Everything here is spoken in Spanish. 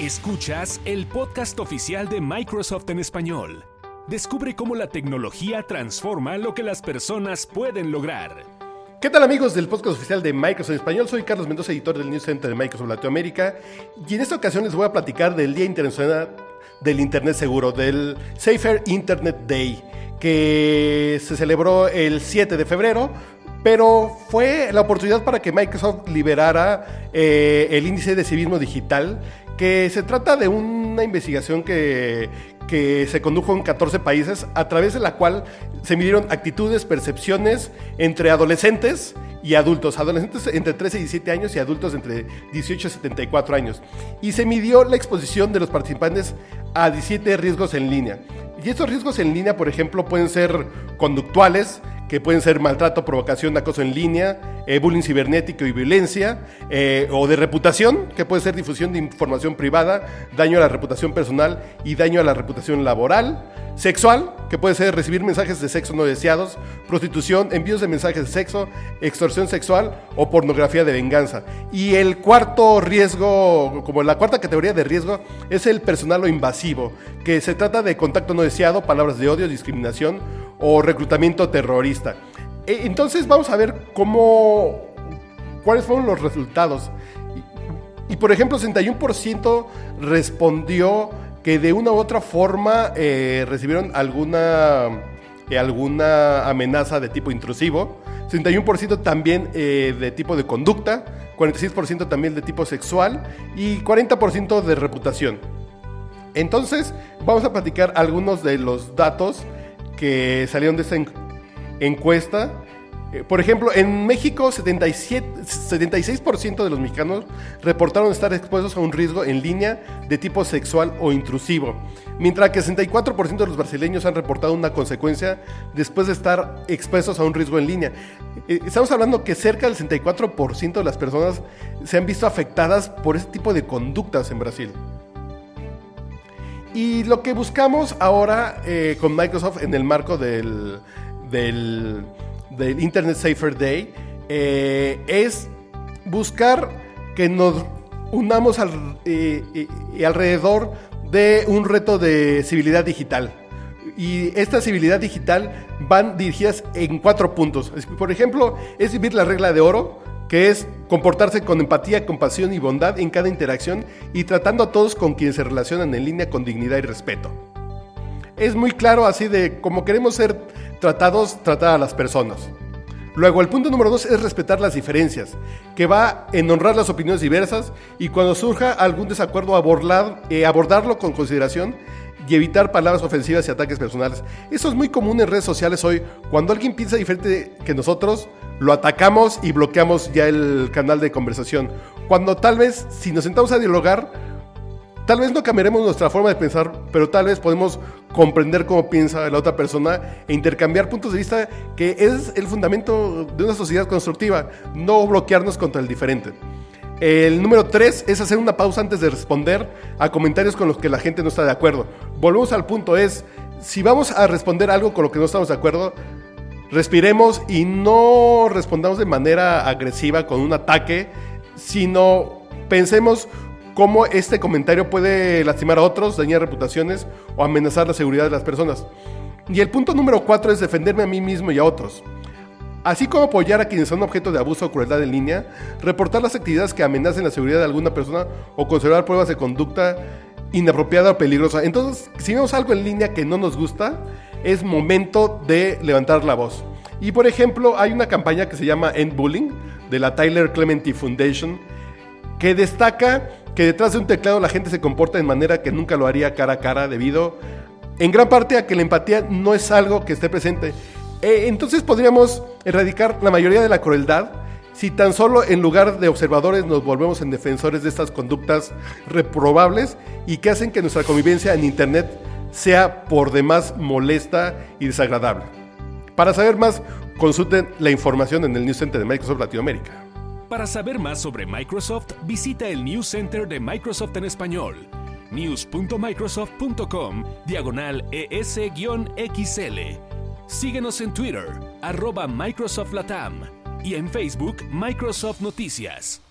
Escuchas el podcast oficial de Microsoft en español. Descubre cómo la tecnología transforma lo que las personas pueden lograr. ¿Qué tal amigos del podcast oficial de Microsoft en español? Soy Carlos Mendoza, editor del News Center de Microsoft Latinoamérica y en esta ocasión les voy a platicar del Día Internacional del Internet Seguro, del Safer Internet Day, que se celebró el 7 de febrero, pero fue la oportunidad para que Microsoft liberara eh, el índice de civismo digital que se trata de una investigación que, se condujo en 14 países, a través de la cual se midieron actitudes, percepciones entre adolescentes y adultos, adolescentes entre 13 y 17 años y adultos entre 18 y 74 años. Y se midió la exposición de los participantes a 17 riesgos en línea. Y estos riesgos en línea, por ejemplo, pueden ser conductuales, que pueden ser maltrato, provocación, acoso en línea, eh, bullying cibernético y violencia, eh, o de reputación, que puede ser difusión de información privada, daño a la reputación personal y daño a la reputación laboral, sexual, que puede ser recibir mensajes de sexo no deseados, prostitución, envíos de mensajes de sexo, extorsión sexual o pornografía de venganza. Y el cuarto riesgo, como la cuarta categoría de riesgo, es el personal o invasivo, que se trata de contacto no deseado, palabras de odio, discriminación o reclutamiento terrorista. E, entonces vamos a ver cómo, cuáles fueron los resultados. Y, por ejemplo, 61% respondió que de una u otra forma eh, recibieron alguna, eh, alguna amenaza de tipo intrusivo. 61% también eh, de tipo de conducta, 46% también de tipo sexual y 40% de reputación. Entonces, vamos a platicar algunos de los datos que salieron de esta encuesta. Eh, por ejemplo, en México 77, 76% de los mexicanos reportaron estar expuestos a un riesgo en línea de tipo sexual o intrusivo, mientras que 64% de los brasileños han reportado una consecuencia después de estar expuestos a un riesgo en línea. Eh, estamos hablando que cerca del 64% de las personas se han visto afectadas por este tipo de conductas en Brasil. Y lo que buscamos ahora eh, con Microsoft en el marco del, del, Internet Safer Day eh, es buscar que nos unamos al, eh, alrededor de un reto de civilidad digital. Y esta civilidad digital van dirigidas en cuatro puntos. Por ejemplo, es vivir la regla de oro, que es comportarse con empatía, compasión y bondad en cada interacción y tratando a todos con quienes se relacionan en línea con dignidad y respeto. Es muy claro así de cómo queremos ser tratados, tratar a las personas. Luego, el punto número dos es respetar las diferencias, que va en honrar las opiniones diversas y cuando surja algún desacuerdo abordar, eh, abordarlo con consideración y evitar palabras ofensivas y ataques personales. Eso es muy común en redes sociales hoy. Cuando alguien piensa diferente que nosotros, lo atacamos y bloqueamos ya el canal de conversación. Cuando tal vez, si nos sentamos a dialogar, tal vez no cambiaremos nuestra forma de pensar, pero tal vez podemos comprender cómo piensa la otra persona e intercambiar puntos de vista, que es el fundamento de una sociedad constructiva, no bloquearnos contra el diferente. El número tres es hacer una pausa antes de responder a comentarios con los que la gente no está de acuerdo. Volvemos al punto, es, si vamos a responder algo con lo que no estamos de acuerdo, respiremos y no respondamos de manera agresiva con un ataque, sino pensemos cómo este comentario puede lastimar a otros, dañar reputaciones o amenazar la seguridad de las personas. Y el punto número cuatro es defenderme a mí mismo y a otros. Así como apoyar a quienes son objeto de abuso o crueldad en línea, reportar las actividades que amenacen la seguridad de alguna persona o conservar pruebas de conducta inapropiada o peligrosa. Entonces, si vemos algo en línea que no nos gusta, es momento de levantar la voz. Y por ejemplo, hay una campaña que se llama End Bullying de la Tyler Clementi Foundation que destaca que detrás de un teclado la gente se comporta de manera que nunca lo haría cara a cara debido en gran parte a que la empatía no es algo que esté presente. Eh, entonces podríamos erradicar la mayoría de la crueldad si tan solo en lugar de observadores nos volvemos en defensores de estas conductas reprobables y que hacen que nuestra convivencia en Internet sea por demás molesta y desagradable. Para saber más, consulten la información en el News Center de Microsoft Latinoamérica. Para saber más sobre Microsoft, visita el News Center de Microsoft en español, news.microsoft.com, diagonal ES-XL. Síguenos en Twitter, arroba Microsoft Latam, y en Facebook, Microsoft Noticias.